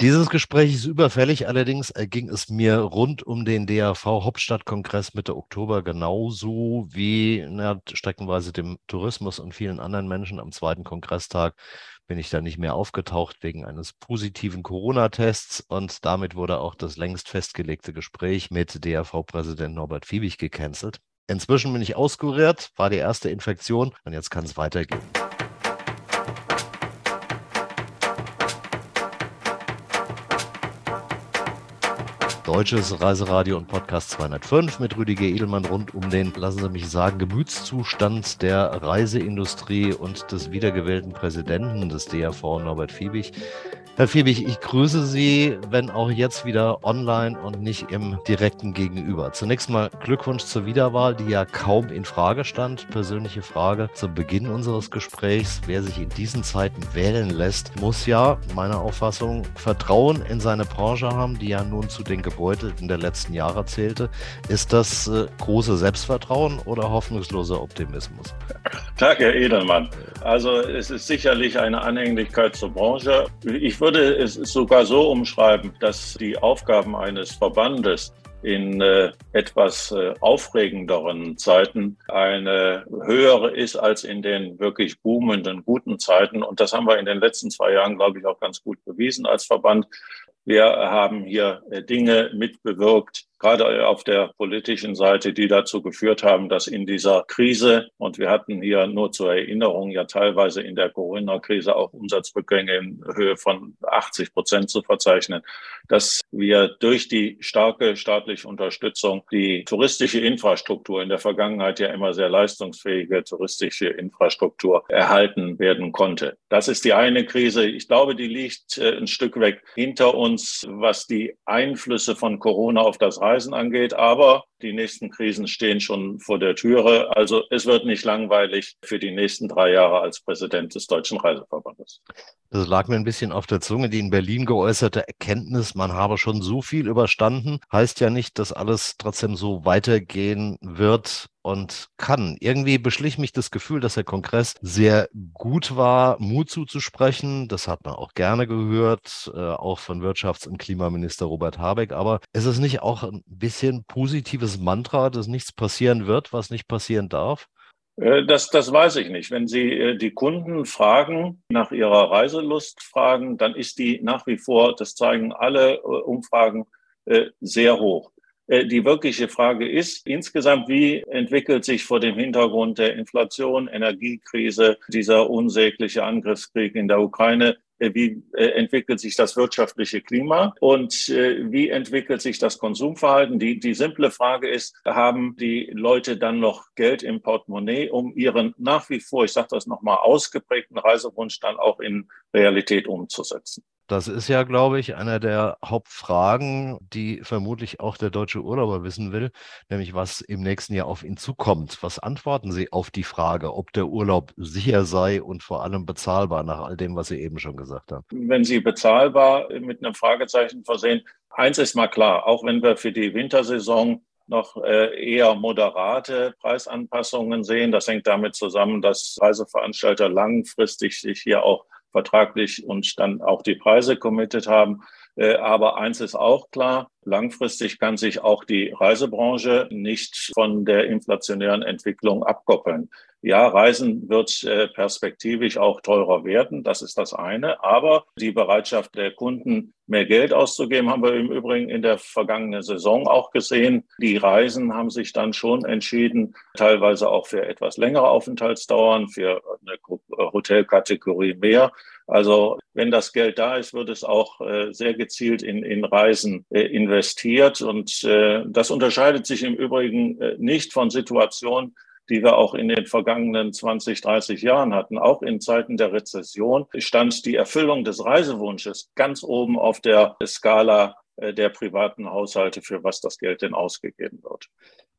Dieses Gespräch ist überfällig, allerdings ging es mir rund um den DAV Hauptstadtkongress Mitte Oktober genauso wie na, streckenweise dem Tourismus und vielen anderen Menschen am zweiten Kongresstag bin ich da nicht mehr aufgetaucht wegen eines positiven Corona-Tests und damit wurde auch das längst festgelegte Gespräch mit DAV-Präsident Norbert Fiebig gecancelt. Inzwischen bin ich auskuriert, war die erste Infektion und jetzt kann es weitergehen. Deutsches Reiseradio und Podcast 205 mit Rüdiger Edelmann rund um den, lassen Sie mich sagen, Gemütszustand der Reiseindustrie und des wiedergewählten Präsidenten des DRV, Norbert Fiebig. Herr Fiebig, ich grüße Sie, wenn auch jetzt wieder online und nicht im direkten Gegenüber. Zunächst mal Glückwunsch zur Wiederwahl, die ja kaum in Frage stand. Persönliche Frage zum Beginn unseres Gesprächs. Wer sich in diesen Zeiten wählen lässt, muss ja, meiner Auffassung, Vertrauen in seine Branche haben, die ja nun zu den Gebeutelten der letzten Jahre zählte. Ist das äh, große Selbstvertrauen oder hoffnungsloser Optimismus? Tag, Herr Edelmann. Also es ist sicherlich eine Anhänglichkeit zur Branche. Ich würde es sogar so umschreiben, dass die Aufgaben eines Verbandes in äh, etwas äh, aufregenderen Zeiten eine höhere ist als in den wirklich boomenden guten Zeiten. Und das haben wir in den letzten zwei Jahren, glaube ich, auch ganz gut bewiesen als Verband. Wir haben hier äh, Dinge mitbewirkt, gerade auf der politischen Seite, die dazu geführt haben, dass in dieser Krise, und wir hatten hier nur zur Erinnerung ja teilweise in der Corona-Krise auch Umsatzrückgänge in Höhe von 80 Prozent zu verzeichnen, dass wir durch die starke staatliche Unterstützung die touristische Infrastruktur in der Vergangenheit ja immer sehr leistungsfähige touristische Infrastruktur erhalten werden konnte. Das ist die eine Krise. Ich glaube, die liegt äh, ein Stück weg hinter uns, was die Einflüsse von Corona auf das Reisen angeht. Aber die nächsten Krisen stehen schon vor der Türe. Also es wird nicht langweilig für die nächsten drei Jahre als Präsident des Deutschen Reiseverbandes. Das lag mir ein bisschen auf der Zunge. Die in Berlin geäußerte Erkenntnis, man habe schon so viel überstanden, heißt ja nicht, dass alles trotzdem so weitergehen wird und kann. Irgendwie beschlich mich das Gefühl, dass der Kongress sehr gut war, Mut zuzusprechen. Das hat man auch gerne gehört, äh, auch von Wirtschafts- und Klimaminister Robert Habeck. Aber ist es nicht auch ein bisschen positives dieses Mantra, dass nichts passieren wird, was nicht passieren darf? Äh, das, das weiß ich nicht. Wenn Sie äh, die Kunden fragen, nach ihrer Reiselust fragen, dann ist die nach wie vor, das zeigen alle äh, Umfragen, sehr hoch. Die wirkliche Frage ist insgesamt, wie entwickelt sich vor dem Hintergrund der Inflation, Energiekrise, dieser unsägliche Angriffskrieg in der Ukraine, wie äh, entwickelt sich das wirtschaftliche Klima und äh, wie entwickelt sich das Konsumverhalten. Die, die simple Frage ist, haben die Leute dann noch Geld im Portemonnaie, um ihren nach wie vor, ich sage das nochmal, ausgeprägten Reisewunsch dann auch in Realität umzusetzen? Das ist ja, glaube ich, einer der Hauptfragen, die vermutlich auch der deutsche Urlauber wissen will, nämlich was im nächsten Jahr auf ihn zukommt. Was antworten Sie auf die Frage, ob der Urlaub sicher sei und vor allem bezahlbar nach all dem, was Sie eben schon gesagt haben? Wenn Sie bezahlbar mit einem Fragezeichen versehen, eins ist mal klar, auch wenn wir für die Wintersaison noch äh, eher moderate Preisanpassungen sehen. Das hängt damit zusammen, dass Reiseveranstalter langfristig sich hier auch vertraglich und dann auch die Preise committed haben. Äh, aber eins ist auch klar, langfristig kann sich auch die Reisebranche nicht von der inflationären Entwicklung abkoppeln. Ja, Reisen wird äh, perspektivisch auch teurer werden, das ist das eine. Aber die Bereitschaft der Kunden, mehr Geld auszugeben, haben wir im Übrigen in der vergangenen Saison auch gesehen. Die Reisen haben sich dann schon entschieden, teilweise auch für etwas längere Aufenthaltsdauern, für eine äh, Hotelkategorie mehr. Also wenn das Geld da ist, wird es auch äh, sehr gezielt in, in Reisen investiert. Und das unterscheidet sich im Übrigen nicht von Situationen, die wir auch in den vergangenen 20, 30 Jahren hatten. Auch in Zeiten der Rezession stand die Erfüllung des Reisewunsches ganz oben auf der Skala äh, der privaten Haushalte, für was das Geld denn ausgegeben wird.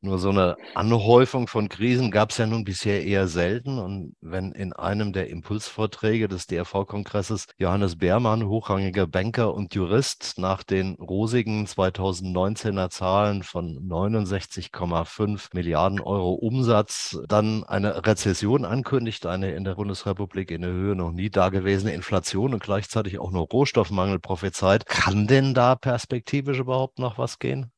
Nur so eine Anhäufung von Krisen gab es ja nun bisher eher selten. Und wenn in einem der Impulsvorträge des DRV-Kongresses Johannes Beermann, hochrangiger Banker und Jurist, nach den rosigen 2019er Zahlen von 69,5 Milliarden Euro Umsatz dann eine Rezession ankündigt, eine in der Bundesrepublik in der Höhe noch nie dagewesene Inflation und gleichzeitig auch nur Rohstoffmangel prophezeit, kann denn da perspektivisch überhaupt noch was gehen?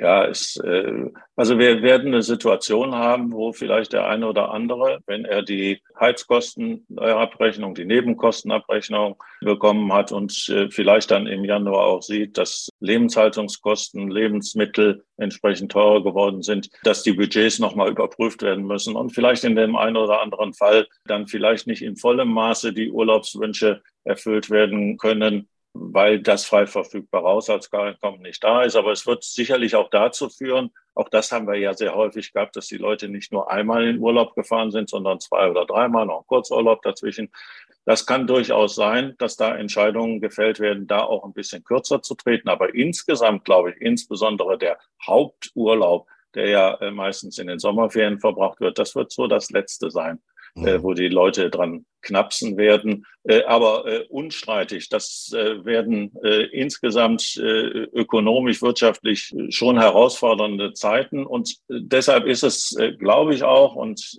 Ja, es, äh, also wir werden eine Situation haben, wo vielleicht der eine oder andere, wenn er die Heizkostenabrechnung, die Nebenkostenabrechnung bekommen hat und äh, vielleicht dann im Januar auch sieht, dass Lebenshaltungskosten, Lebensmittel entsprechend teurer geworden sind, dass die Budgets nochmal überprüft werden müssen und vielleicht in dem einen oder anderen Fall dann vielleicht nicht in vollem Maße die Urlaubswünsche erfüllt werden können, weil das frei verfügbare Haushaltseinkommen nicht da ist. Aber es wird sicherlich auch dazu führen, auch das haben wir ja sehr häufig gehabt, dass die Leute nicht nur einmal in Urlaub gefahren sind, sondern zwei oder dreimal, noch einen Kurzurlaub dazwischen. Das kann durchaus sein, dass da Entscheidungen gefällt werden, da auch ein bisschen kürzer zu treten. Aber insgesamt glaube ich, insbesondere der Haupturlaub, der ja äh, meistens in den Sommerferien verbracht wird, das wird so das Letzte sein, äh, mhm. wo die Leute dran knapsen werden. Äh, aber äh, unstreitig, das äh, werden insgesamt ökonomisch, wirtschaftlich schon herausfordernde Zeiten. Und deshalb ist es, glaube ich auch, und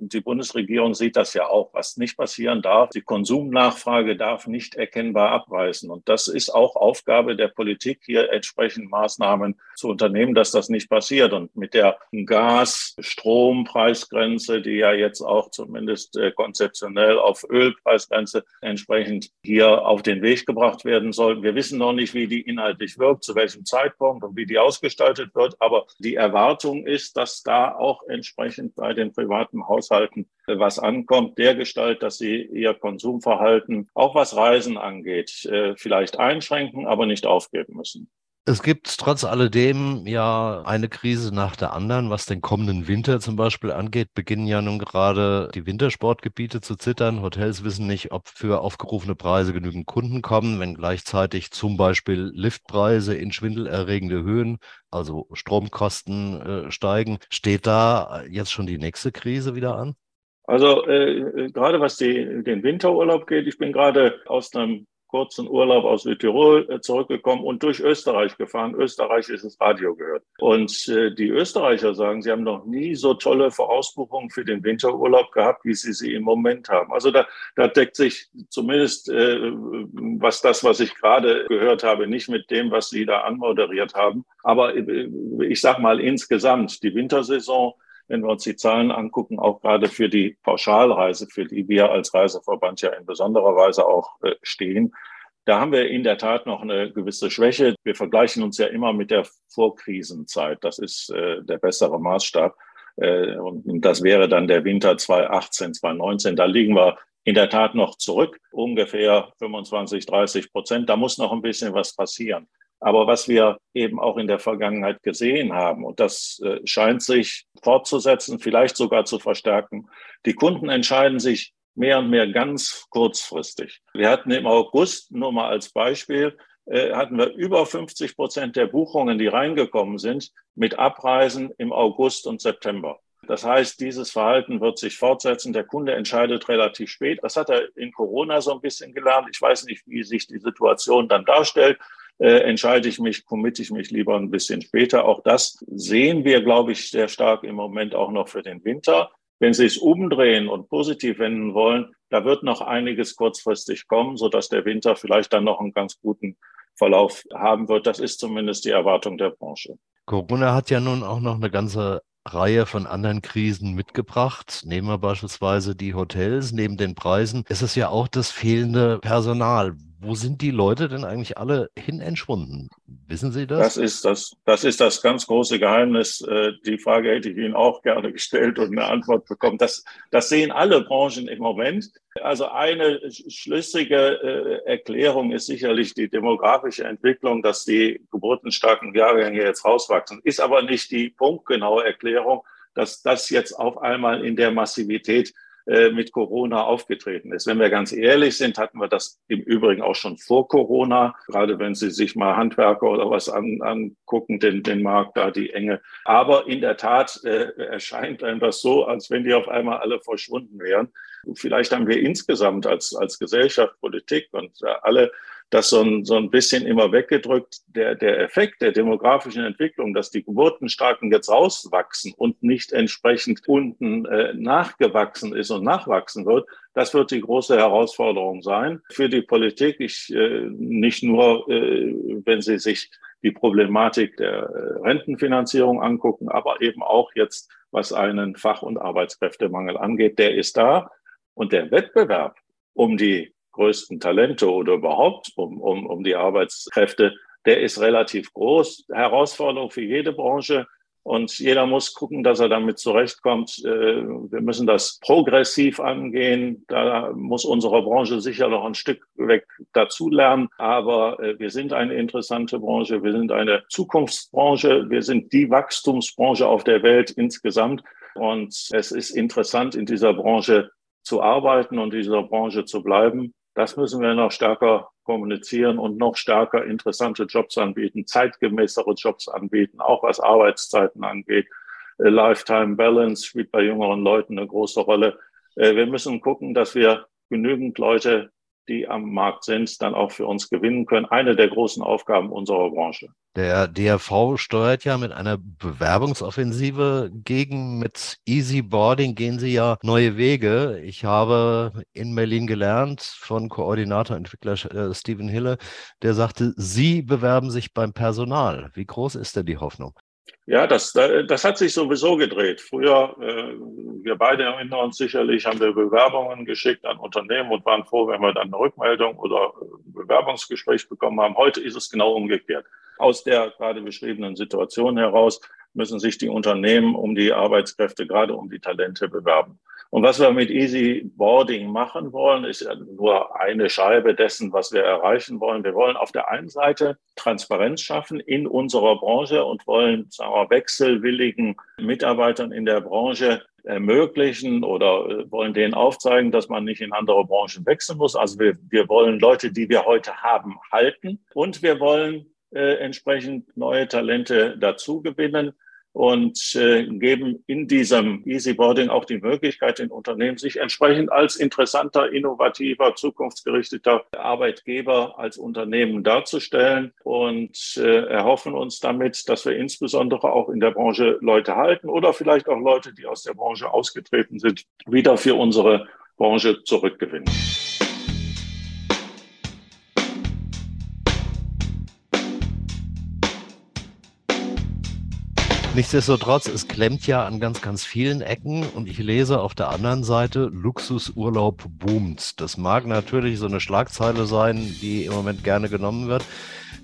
die Bundesregierung sieht das ja auch, was nicht passieren darf. Die Konsumnachfrage darf nicht erkennbar abreißen. Und das ist auch Aufgabe der Politik, hier entsprechend Maßnahmen zu unternehmen, dass das nicht passiert. Und mit der Gas-Strom-Preisgrenze, die ja jetzt auch zumindest konzeptionell auf Ölpreisgrenze entsprechend hier auf den Weg gebracht werden soll. Wir wissen noch nicht, wie die inhaltlich wirkt, zu welchem Zeitpunkt und wie die ausgestaltet wird. Aber die Erwartung ist, dass da auch entsprechend bei den privaten Haushalten was ankommt, der Gestalt, dass sie ihr Konsumverhalten, auch was Reisen angeht, äh, vielleicht einschränken, aber nicht aufgeben müssen. Es gibt trotz alledem ja eine Krise nach der anderen. Was den kommenden Winter zum Beispiel angeht, beginnen ja nun gerade die Wintersportgebiete zu zittern. Hotels wissen nicht, ob für aufgerufene Preise genügend Kunden kommen, wenn gleichzeitig zum Beispiel Liftpreise in schwindelerregende Höhen, also Stromkosten äh, steigen. Steht da jetzt schon die nächste Krise wieder an? Also äh, gerade was die, den Winterurlaub geht, ich bin gerade aus einem kurzen Urlaub aus Südtirol äh, zurückgekommen und durch Österreich gefahren. Österreich ist das Radio gehört. Und äh, die Österreicher sagen, sie haben noch nie so tolle Vorausbuchungen für den Winterurlaub gehabt, wie sie sie im Moment haben. Also da, da deckt sich zumindest, äh, was das, was ich gerade gehört habe, nicht mit dem, was Sie da anmoderiert haben. Aber äh, ich sage mal insgesamt, die Wintersaison wenn wir uns die Zahlen angucken, auch gerade für die Pauschalreise, für die wir als Reiseverband ja in besonderer Weise auch äh, stehen, da haben wir in der Tat noch eine gewisse Schwäche. Wir vergleichen uns ja immer mit der Vorkrisenzeit. Das ist äh, der bessere Maßstab. Äh, und das wäre dann der Winter 2018, 2019. Da liegen wir in der Tat noch zurück, ungefähr 25, 30 Prozent. Da muss noch ein bisschen was passieren. Aber was wir eben auch in der Vergangenheit gesehen haben, und das äh, scheint sich fortzusetzen, vielleicht sogar zu verstärken, die Kunden entscheiden sich mehr und mehr ganz kurzfristig. Wir hatten im August, nur mal als Beispiel, äh, hatten wir über 50 Prozent der Buchungen, die reingekommen sind, mit Abreisen im August und September. Das heißt, dieses Verhalten wird sich fortsetzen. Der Kunde entscheidet relativ spät. Das hat er in Corona so ein bisschen gelernt. Ich weiß nicht, wie sich die Situation dann darstellt äh, entscheide ich mich, committe ich mich lieber ein bisschen später. Auch das sehen wir, glaube ich, sehr stark im Moment auch noch für den Winter. Wenn Sie es umdrehen und positiv wenden wollen, da wird noch einiges kurzfristig kommen, sodass der Winter vielleicht dann noch einen ganz guten Verlauf haben wird. Das ist zumindest die Erwartung der Branche. Corona hat ja nun auch noch eine ganze Reihe von anderen Krisen mitgebracht. Nehmen wir beispielsweise die Hotels. Neben den Preisen ist es ja auch das fehlende Personal wo sind die Leute denn eigentlich alle hin entschwunden? Wissen Sie das? Das ist das, das ist das ganz große Geheimnis. Äh, die Frage hätte ich Ihnen auch gerne gestellt und eine Antwort bekommen. Das, das sehen alle Branchen im Moment. Also eine schlüssige äh, Erklärung ist sicherlich die demografische Entwicklung, dass die geburtenstarken Jahrgänge jetzt rauswachsen. Ist aber nicht die punktgenaue Erklärung, dass das jetzt auf einmal in der Massivität mit Corona aufgetreten ist. Wenn wir ganz ehrlich sind, hatten wir das im Übrigen auch schon vor Corona, gerade wenn Sie sich mal Handwerker oder was an, angucken, den, den Markt da, die Enge. Aber in der Tat äh, erscheint einem das so, als wenn die auf einmal alle verschwunden wären. Vielleicht haben wir insgesamt als, als Gesellschaft, Politik und äh, alle das so ein, so ein bisschen immer weggedrückt. Der, der Effekt der demografischen Entwicklung, dass die Geburtenstarken jetzt rauswachsen und nicht entsprechend unten äh, nachgewachsen ist und nachwachsen wird, das wird die große Herausforderung sein für die Politik. Ich, äh, nicht nur, äh, wenn Sie sich die Problematik der äh, Rentenfinanzierung angucken, aber eben auch jetzt, was einen Fach- und Arbeitskräftemangel angeht, der ist da. Und der Wettbewerb um die größten Talente oder überhaupt um, um, um die Arbeitskräfte, der ist relativ groß. Herausforderung für jede Branche. Und jeder muss gucken, dass er damit zurechtkommt. Äh, wir müssen das progressiv angehen. Da muss unsere Branche sicher noch ein Stück weg dazulernen. Aber äh, wir sind eine interessante Branche. Wir sind eine Zukunftsbranche. Wir sind die Wachstumsbranche auf der Welt insgesamt. Und es ist interessant, in dieser Branche zu arbeiten und in dieser Branche zu bleiben. Das müssen wir noch stärker kommunizieren und noch stärker interessante Jobs anbieten, zeitgemäßere Jobs anbieten, auch was Arbeitszeiten angeht. Äh, Lifetime Balance spielt bei jüngeren Leuten eine große Rolle. Äh, wir müssen gucken, dass wir genügend Leute die am Markt sind, dann auch für uns gewinnen können. Eine der großen Aufgaben unserer Branche. Der DRV steuert ja mit einer Bewerbungsoffensive gegen. Mit Easy Boarding gehen Sie ja neue Wege. Ich habe in Berlin gelernt von Koordinator Entwickler äh, Steven Hille, der sagte, Sie bewerben sich beim Personal. Wie groß ist denn die Hoffnung? Ja, das, das hat sich sowieso gedreht. Früher, äh, wir beide erinnern uns sicherlich, haben wir Bewerbungen geschickt an Unternehmen und waren froh, wenn wir dann eine Rückmeldung oder Bewerbungsgespräch bekommen haben. Heute ist es genau umgekehrt. Aus der gerade beschriebenen Situation heraus müssen sich die Unternehmen um die Arbeitskräfte, gerade um die Talente bewerben. Und was wir mit Easy Boarding machen wollen, ist nur eine Scheibe dessen, was wir erreichen wollen. Wir wollen auf der einen Seite Transparenz schaffen in unserer Branche und wollen, sagen wir, wechselwilligen Mitarbeitern in der Branche ermöglichen oder äh, wollen denen aufzeigen, dass man nicht in andere Branchen wechseln muss. Also wir, wir wollen Leute, die wir heute haben, halten und wir wollen äh, entsprechend neue Talente dazu gewinnen und äh, geben in diesem Easy Boarding auch die Möglichkeit, den Unternehmen sich entsprechend als interessanter, innovativer, zukunftsgerichteter Arbeitgeber als Unternehmen darzustellen und äh, erhoffen uns damit, dass wir insbesondere auch in der Branche Leute halten oder vielleicht auch Leute, die aus der Branche ausgetreten sind, wieder für unsere Branche zurückgewinnen. Nichtsdestotrotz, es klemmt ja an ganz, ganz vielen Ecken und ich lese auf der anderen Seite, Luxusurlaub boomt. Das mag natürlich so eine Schlagzeile sein, die im Moment gerne genommen wird.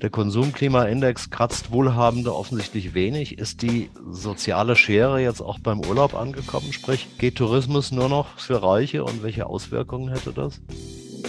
Der Konsumklimaindex kratzt Wohlhabende offensichtlich wenig. Ist die soziale Schere jetzt auch beim Urlaub angekommen? Sprich, geht Tourismus nur noch für Reiche und welche Auswirkungen hätte das?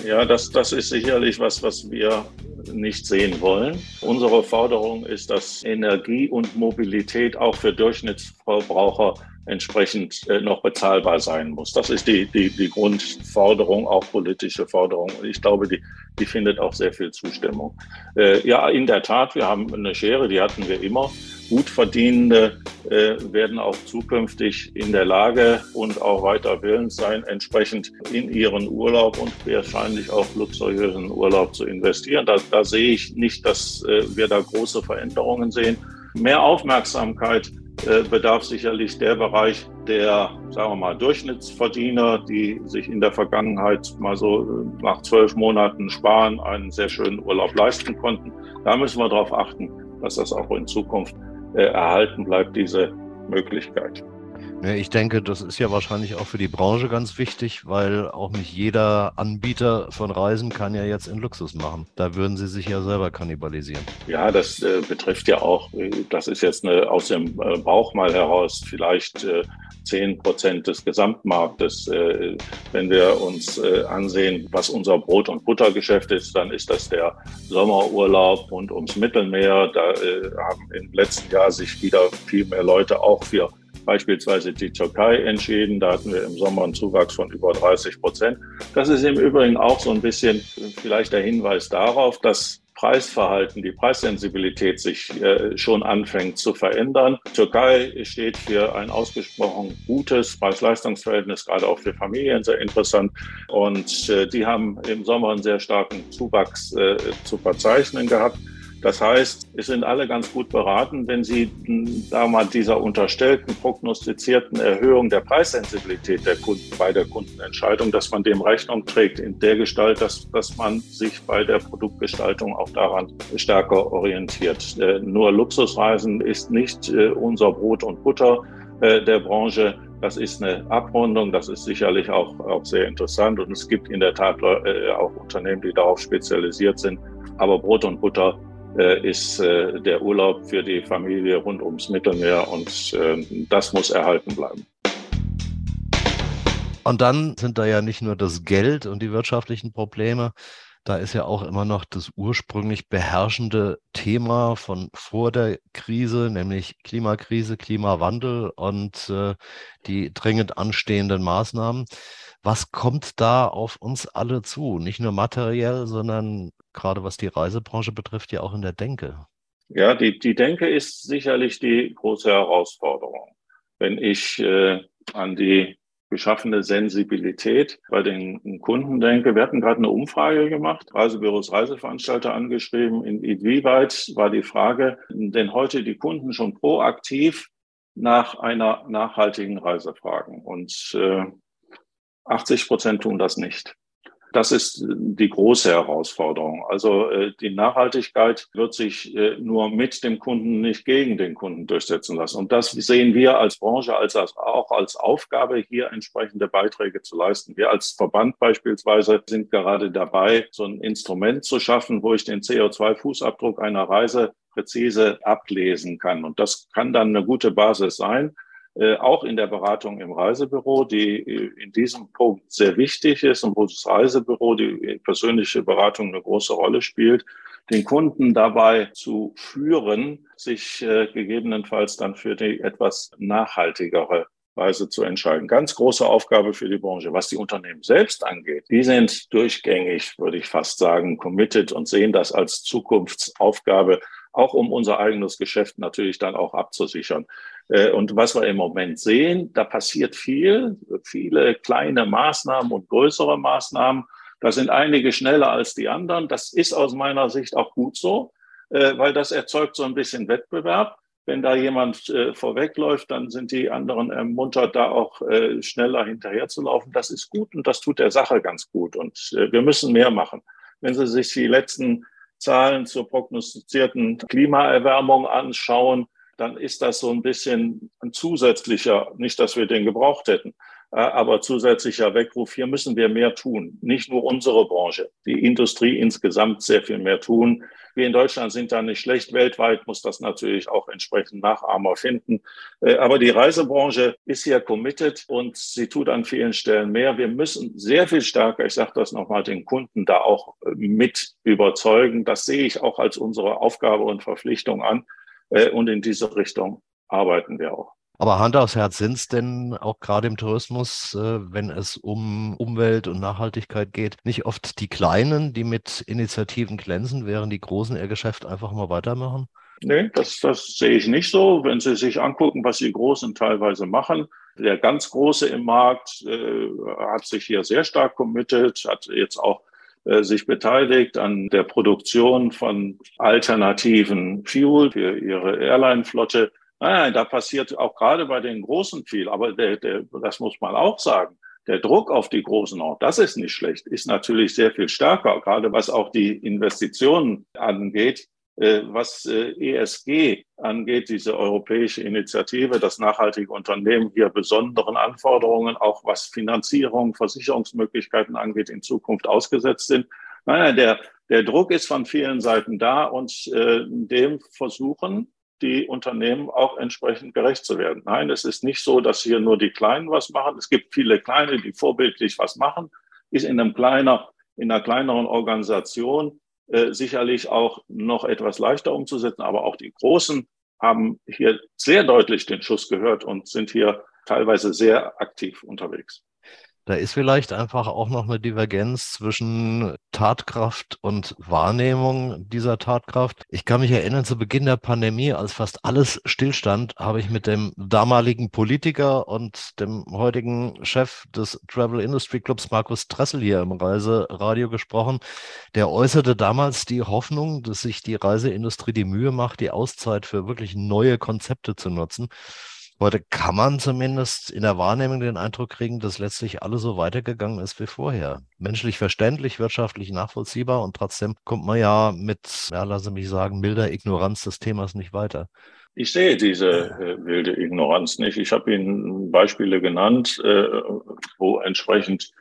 Ja, das, das ist sicherlich was, was wir nicht sehen wollen. Unsere Forderung ist, dass Energie und Mobilität auch für Durchschnittsverbraucher entsprechend äh, noch bezahlbar sein muss. Das ist die, die, die Grundforderung, auch politische Forderung. Ich glaube, die, die findet auch sehr viel Zustimmung. Äh, ja, in der Tat, wir haben eine Schere, die hatten wir immer. Gutverdienende äh, werden auch zukünftig in der Lage und auch weiter willens sein, entsprechend in ihren Urlaub und wahrscheinlich auch luxuriösen Urlaub zu investieren. Da, da sehe ich nicht, dass äh, wir da große Veränderungen sehen. Mehr Aufmerksamkeit äh, bedarf sicherlich der Bereich der, sagen wir mal, Durchschnittsverdiener, die sich in der Vergangenheit mal so äh, nach zwölf Monaten Sparen einen sehr schönen Urlaub leisten konnten. Da müssen wir darauf achten, dass das auch in Zukunft erhalten bleibt, diese Möglichkeit. Ich denke, das ist ja wahrscheinlich auch für die Branche ganz wichtig, weil auch nicht jeder Anbieter von Reisen kann ja jetzt in Luxus machen. Da würden sie sich ja selber kannibalisieren. Ja, das äh, betrifft ja auch, äh, das ist jetzt eine, aus dem äh, Bauch mal heraus vielleicht äh, 10 Prozent des Gesamtmarktes. Äh, wenn wir uns ansehen, was unser Brot- und Buttergeschäft ist, dann ist das der Sommerurlaub rund ums Mittelmeer. Da haben im letzten Jahr sich wieder viel mehr Leute auch für beispielsweise die Türkei entschieden. Da hatten wir im Sommer einen Zuwachs von über 30 Prozent. Das ist im Übrigen auch so ein bisschen vielleicht der Hinweis darauf, dass Preisverhalten, die Preissensibilität sich äh, schon anfängt zu verändern. Türkei steht für ein ausgesprochen gutes Preis-Leistungs-Verhältnis, gerade auch für Familien sehr interessant. Und äh, die haben im Sommer einen sehr starken Zuwachs äh, zu verzeichnen gehabt. Das heißt, es sind alle ganz gut beraten, wenn sie da mal dieser unterstellten, prognostizierten Erhöhung der Preissensibilität der Kunden bei der Kundenentscheidung, dass man dem Rechnung trägt in der Gestalt, dass, dass man sich bei der Produktgestaltung auch daran stärker orientiert. Äh, nur Luxusreisen ist nicht äh, unser Brot und Butter äh, der Branche. Das ist eine Abrundung, das ist sicherlich auch, auch sehr interessant und es gibt in der Tat auch Unternehmen, die darauf spezialisiert sind. Aber Brot und Butter ist äh, der Urlaub für die Familie rund ums Mittelmeer und äh, das muss erhalten bleiben. Und dann sind da ja nicht nur das Geld und die wirtschaftlichen Probleme, da ist ja auch immer noch das ursprünglich beherrschende Thema von vor der Krise, nämlich Klimakrise, Klimawandel und äh, die dringend anstehenden Maßnahmen. Was kommt da auf uns alle zu? Nicht nur materiell, sondern gerade was die Reisebranche betrifft, ja auch in der Denke. Ja, die, die Denke ist sicherlich die große Herausforderung. Wenn ich äh, an die geschaffene Sensibilität bei den Kunden denke. Wir hatten gerade eine Umfrage gemacht, Reisebüros, Reiseveranstalter angeschrieben. Inwieweit war die Frage, denn heute die Kunden schon proaktiv nach einer nachhaltigen Reise fragen? Und äh, 80 Prozent tun das nicht. Das ist die große Herausforderung. Also äh, die Nachhaltigkeit wird sich äh, nur mit dem Kunden, nicht gegen den Kunden durchsetzen lassen. Und das sehen wir als Branche als auch als Aufgabe, hier entsprechende Beiträge zu leisten. Wir als Verband beispielsweise sind gerade dabei, so ein Instrument zu schaffen, wo ich den CO2-Fußabdruck einer Reise präzise ablesen kann. Und das kann dann eine gute Basis sein, auch in der Beratung im Reisebüro, die äh, in diesem Punkt sehr wichtig ist und wo das Reisebüro, die persönliche Beratung eine große Rolle spielt, den Kunden dabei zu führen, sich äh, gegebenenfalls dann für die etwas nachhaltigere Weise zu entscheiden. Ganz große Aufgabe für die Branche. Was die Unternehmen selbst angeht, die sind durchgängig, würde ich fast sagen, committed und sehen das als Zukunftsaufgabe, auch um unser eigenes Geschäft natürlich dann auch abzusichern. Äh, und was wir im Moment sehen, da passiert viel, viele kleine Maßnahmen und größere Maßnahmen. Da sind einige schneller als die anderen. Das ist aus meiner Sicht auch gut so, äh, weil das erzeugt so ein bisschen Wettbewerb. Wenn da jemand äh, vorwegläuft, dann sind die anderen ermuntert, da auch schneller hinterherzulaufen. Das ist gut und das tut der Sache ganz gut. Und wir müssen mehr machen. Wenn Sie sich die letzten Zahlen zur prognostizierten Klimaerwärmung anschauen, dann ist das so ein bisschen ein zusätzlicher, nicht, dass wir den gebraucht hätten, äh, aber zusätzlicher Weckruf. Hier müssen wir mehr tun. Nicht nur unsere Branche, die Industrie insgesamt sehr viel mehr tun. Wir in Deutschland sind da nicht schlecht. Weltweit muss das natürlich auch entsprechend Nachahmer finden. Äh, aber die Reisebranche ist hier committed und sie tut an vielen Stellen mehr. Wir müssen sehr viel stärker, ich sage das nochmal, den Kunden da auch äh, mit überzeugen. Das sehe ich auch als unsere Aufgabe und Verpflichtung an. Äh, und in diese Richtung arbeiten wir auch. Aber Hand aufs Herz, sind es denn auch gerade im Tourismus, äh, wenn es um Umwelt und Nachhaltigkeit geht, nicht oft die Kleinen, die mit Initiativen glänzen, während die Großen ihr Geschäft einfach mal weitermachen? Nee, das, das sehe ich nicht so. Wenn Sie sich angucken, was die Großen teilweise machen, der ganz Große im Markt äh, hat sich hier sehr stark committed, hat jetzt auch sich beteiligt an der Produktion von alternativen Fuel für ihre Airline-Flotte. Nein, da passiert auch gerade bei den Großen viel. Aber der, der, das muss man auch sagen. Der Druck auf die Großen auch, das ist nicht schlecht, ist natürlich sehr viel stärker, gerade was auch die Investitionen angeht. Äh, was äh, ESG angeht, diese europäische Initiative, dass nachhaltige Unternehmen hier besonderen Anforderungen, auch was Finanzierung, Versicherungsmöglichkeiten angeht, in Zukunft ausgesetzt sind. Nein, der, der Druck ist von vielen Seiten da und äh, dem versuchen die Unternehmen auch entsprechend gerecht zu werden. Nein, es ist nicht so, dass hier nur die Kleinen was machen. Es gibt viele Kleine, die vorbildlich was machen, ist in einem kleiner, in einer kleineren Organisation äh, sicherlich auch noch etwas leichter umzusetzen, aber auch die großen haben hier sehr deutlich den Schuss gehört und sind hier teilweise sehr aktiv unterwegs. Da ist vielleicht einfach auch noch eine Divergenz zwischen Tatkraft und Wahrnehmung dieser Tatkraft. Ich kann mich erinnern, zu Beginn der Pandemie, als fast alles stillstand, habe ich mit dem damaligen Politiker und dem heutigen Chef des Travel Industry Clubs, Markus Dressel, hier im Reiseradio gesprochen. Der äußerte damals die Hoffnung, dass sich die Reiseindustrie die Mühe macht, die Auszeit für wirklich neue Konzepte zu nutzen. Heute kann man zumindest in der Wahrnehmung den Eindruck kriegen, dass letztlich alles so weitergegangen ist wie vorher. Menschlich verständlich, wirtschaftlich nachvollziehbar und trotzdem kommt man ja mit, ja, lasse mich sagen, milder Ignoranz des Themas nicht weiter. Ich sehe diese äh, wilde Ignoranz nicht. Ich habe Ihnen Beispiele genannt, äh, wo entsprechend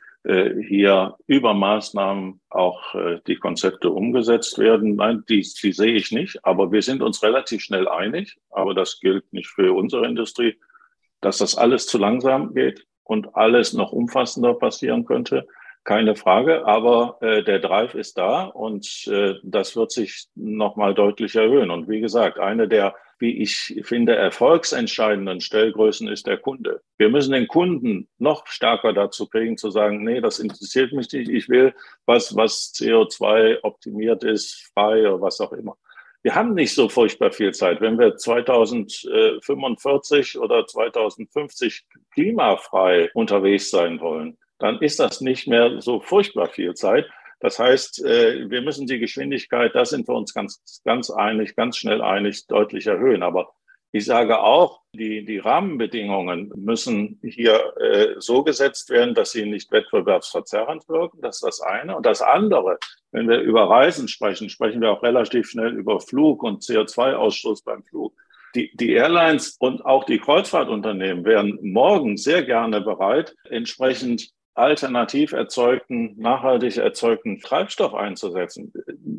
hier über Maßnahmen auch äh, die Konzepte umgesetzt werden. Nein, die, die sehe ich nicht, aber wir sind uns relativ schnell einig, aber das gilt nicht für unsere Industrie, dass das alles zu langsam geht und alles noch umfassender passieren könnte. Keine Frage, aber äh, der Drive ist da und äh, das wird sich nochmal deutlich erhöhen. Und wie gesagt, eine der wie ich finde, erfolgsentscheidenden Stellgrößen ist der Kunde. Wir müssen den Kunden noch stärker dazu kriegen, zu sagen, nee, das interessiert mich nicht. Ich will was, was CO2 optimiert ist, frei oder was auch immer. Wir haben nicht so furchtbar viel Zeit. Wenn wir 2045 oder 2050 klimafrei unterwegs sein wollen, dann ist das nicht mehr so furchtbar viel Zeit. Das heißt, äh, wir müssen die Geschwindigkeit, da sind wir uns ganz, ganz einig, ganz schnell einig, deutlich erhöhen. Aber ich sage auch, die, die Rahmenbedingungen müssen hier äh, so gesetzt werden, dass sie nicht wettbewerbsverzerrend wirken. Das ist das eine. Und das andere, wenn wir über Reisen sprechen, sprechen wir auch relativ schnell über Flug und CO2-Ausstoß beim Flug. Die, die Airlines und auch die Kreuzfahrtunternehmen wären morgen sehr gerne bereit, entsprechend alternativ erzeugten, nachhaltig erzeugten Treibstoff einzusetzen.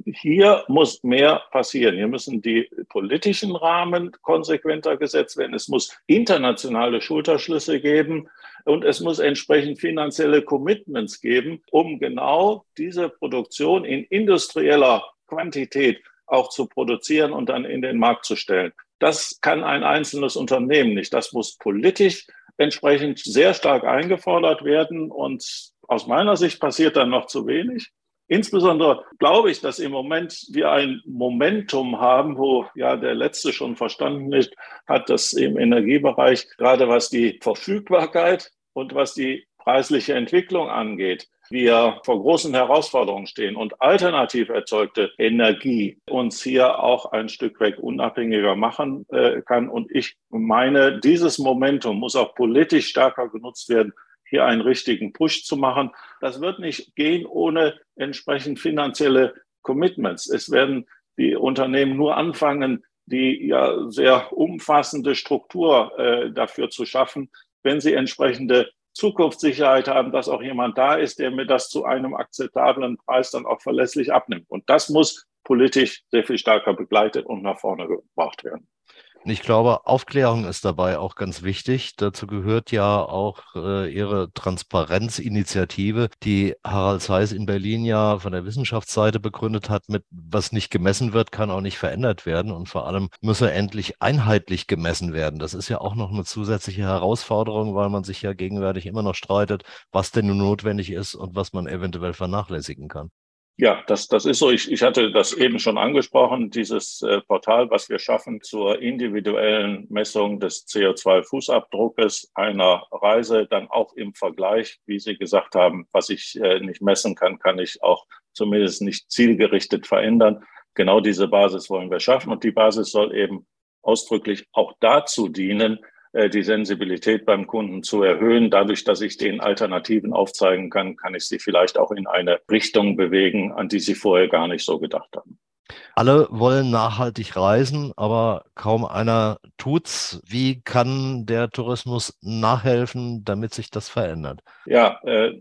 Hier muss mehr passieren. Hier müssen die politischen Rahmen konsequenter gesetzt werden. Es muss internationale Schulterschlüsse geben und es muss entsprechend finanzielle Commitments geben, um genau diese Produktion in industrieller Quantität auch zu produzieren und dann in den Markt zu stellen. Das kann ein einzelnes Unternehmen nicht. Das muss politisch entsprechend sehr stark eingefordert werden. Und aus meiner Sicht passiert dann noch zu wenig. Insbesondere glaube ich, dass im Moment wir ein Momentum haben, wo ja der letzte schon verstanden ist, hat, dass im Energiebereich gerade was die Verfügbarkeit und was die preisliche Entwicklung angeht, wir vor großen Herausforderungen stehen und alternativ erzeugte Energie uns hier auch ein Stück weg unabhängiger machen äh, kann. Und ich meine, dieses Momentum muss auch politisch stärker genutzt werden, hier einen richtigen Push zu machen. Das wird nicht gehen ohne entsprechend finanzielle Commitments. Es werden die Unternehmen nur anfangen, die ja sehr umfassende Struktur äh, dafür zu schaffen, wenn sie entsprechende Zukunftssicherheit haben, dass auch jemand da ist, der mir das zu einem akzeptablen Preis dann auch verlässlich abnimmt. Und das muss politisch sehr viel stärker begleitet und nach vorne gebracht werden. Ich glaube, Aufklärung ist dabei auch ganz wichtig. Dazu gehört ja auch äh, Ihre Transparenzinitiative, die Harald Zeiss in Berlin ja von der Wissenschaftsseite begründet hat, mit was nicht gemessen wird, kann auch nicht verändert werden. Und vor allem muss er endlich einheitlich gemessen werden. Das ist ja auch noch eine zusätzliche Herausforderung, weil man sich ja gegenwärtig immer noch streitet, was denn nun notwendig ist und was man eventuell vernachlässigen kann. Ja, das, das ist so. Ich, ich hatte das eben schon angesprochen, dieses äh, Portal, was wir schaffen zur individuellen Messung des CO2-Fußabdruckes einer Reise, dann auch im Vergleich, wie Sie gesagt haben, was ich äh, nicht messen kann, kann ich auch zumindest nicht zielgerichtet verändern. Genau diese Basis wollen wir schaffen und die Basis soll eben ausdrücklich auch dazu dienen, die Sensibilität beim Kunden zu erhöhen. Dadurch, dass ich den Alternativen aufzeigen kann, kann ich sie vielleicht auch in eine Richtung bewegen, an die sie vorher gar nicht so gedacht haben. Alle wollen nachhaltig reisen, aber kaum einer tut's. Wie kann der Tourismus nachhelfen, damit sich das verändert? Ja, äh,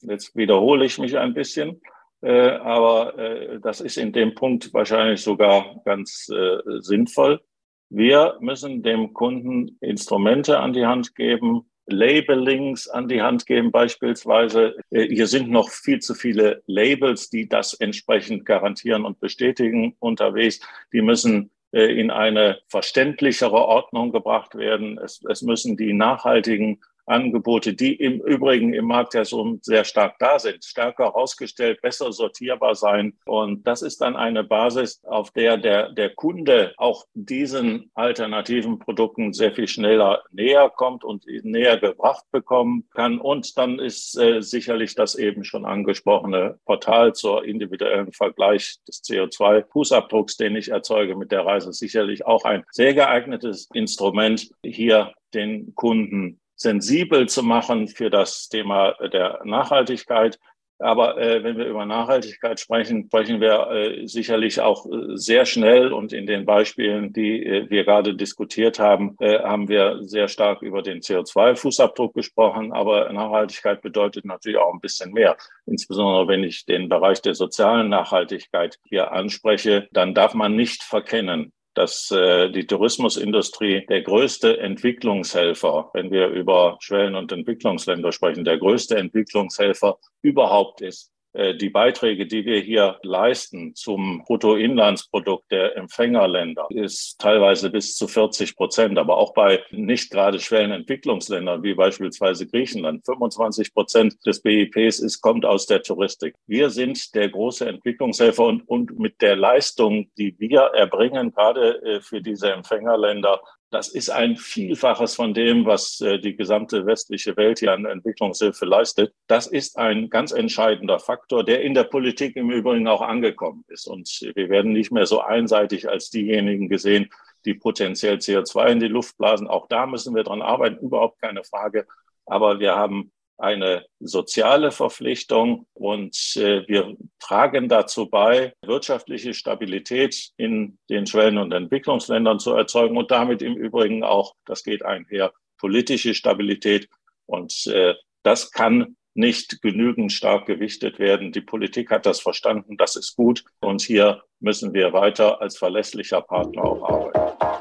jetzt wiederhole ich mich ein bisschen, äh, aber äh, das ist in dem Punkt wahrscheinlich sogar ganz äh, sinnvoll. Wir müssen dem Kunden Instrumente an die Hand geben, Labelings an die Hand geben beispielsweise. Äh, hier sind noch viel zu viele Labels, die das entsprechend garantieren und bestätigen unterwegs. Die müssen äh, in eine verständlichere Ordnung gebracht werden. Es, es müssen die nachhaltigen Angebote, die im Übrigen im Markt ja so sehr stark da sind, stärker herausgestellt, besser sortierbar sein. Und das ist dann eine Basis, auf der der, der Kunde auch diesen alternativen Produkten sehr viel schneller näher kommt und näher gebracht bekommen kann. Und dann ist äh, sicherlich das eben schon angesprochene Portal zur individuellen Vergleich des CO2-Fußabdrucks, den ich erzeuge mit der Reise, sicherlich auch ein sehr geeignetes Instrument, hier den Kunden sensibel zu machen für das Thema der Nachhaltigkeit. Aber äh, wenn wir über Nachhaltigkeit sprechen, sprechen wir äh, sicherlich auch äh, sehr schnell und in den Beispielen, die äh, wir gerade diskutiert haben, äh, haben wir sehr stark über den CO2-Fußabdruck gesprochen. Aber Nachhaltigkeit bedeutet natürlich auch ein bisschen mehr. Insbesondere wenn ich den Bereich der sozialen Nachhaltigkeit hier anspreche, dann darf man nicht verkennen, dass äh, die Tourismusindustrie der größte Entwicklungshelfer, wenn wir über Schwellen- und Entwicklungsländer sprechen, der größte Entwicklungshelfer überhaupt ist. Äh, die Beiträge, die wir hier leisten zum Bruttoinlandsprodukt der Empfängerländer, ist teilweise bis zu 40 Prozent, aber auch bei nicht gerade Schwellenentwicklungsländern wie beispielsweise Griechenland. 25 Prozent des BIPs ist, kommt aus der Touristik. Wir sind der große Entwicklungshelfer und, und mit der Leistung, die wir erbringen, gerade äh, für diese Empfängerländer, das ist ein Vielfaches von dem, was äh, die gesamte westliche Welt hier an Entwicklungshilfe leistet. Das ist ein ganz entscheidender Faktor, der in der Politik im Übrigen auch angekommen ist. Und wir werden nicht mehr so einseitig als diejenigen gesehen, die potenziell CO2 in die Luft blasen. Auch da müssen wir dran arbeiten, überhaupt keine Frage. Aber wir haben eine soziale Verpflichtung und äh, wir tragen dazu bei, wirtschaftliche Stabilität in den Schwellen- und Entwicklungsländern zu erzeugen und damit im Übrigen auch, das geht einher, politische Stabilität. Und äh, das kann nicht genügend stark gewichtet werden. Die Politik hat das verstanden, das ist gut. Und hier müssen wir weiter als verlässlicher Partner auch arbeiten.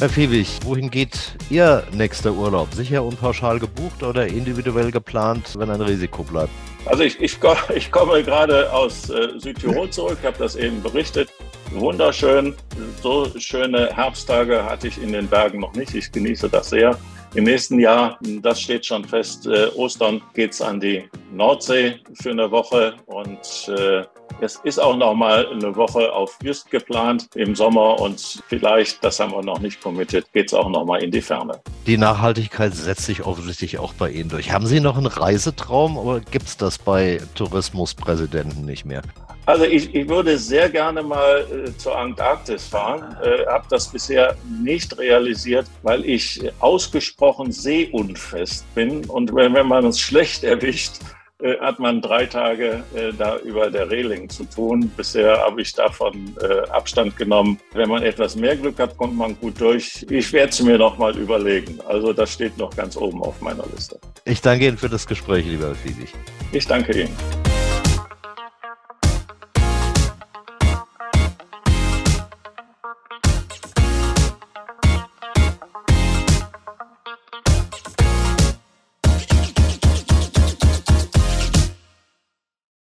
Herr Fiebig, wohin geht Ihr nächster Urlaub? Sicher und pauschal gebucht oder individuell geplant, wenn ein Risiko bleibt? Also ich, ich, ich komme gerade aus äh, Südtirol zurück, habe das eben berichtet. Wunderschön, so schöne Herbsttage hatte ich in den Bergen noch nicht. Ich genieße das sehr. Im nächsten Jahr, das steht schon fest, äh, Ostern geht's an die Nordsee für eine Woche und äh, es ist auch noch mal eine Woche auf Just geplant im Sommer und vielleicht, das haben wir noch nicht committed, geht es auch noch mal in die Ferne. Die Nachhaltigkeit setzt sich offensichtlich auch bei Ihnen durch. Haben Sie noch einen Reisetraum oder gibt es das bei Tourismuspräsidenten nicht mehr? Also ich, ich würde sehr gerne mal äh, zur Antarktis fahren, äh, habe das bisher nicht realisiert, weil ich ausgesprochen seeunfest bin und wenn, wenn man es schlecht erwischt, äh, hat man drei Tage äh, da über der Reling zu tun. Bisher habe ich davon äh, Abstand genommen. Wenn man etwas mehr Glück hat, kommt man gut durch. Ich werde es mir noch mal überlegen. Also das steht noch ganz oben auf meiner Liste. Ich danke Ihnen für das Gespräch, lieber Fiesig. Ich danke Ihnen.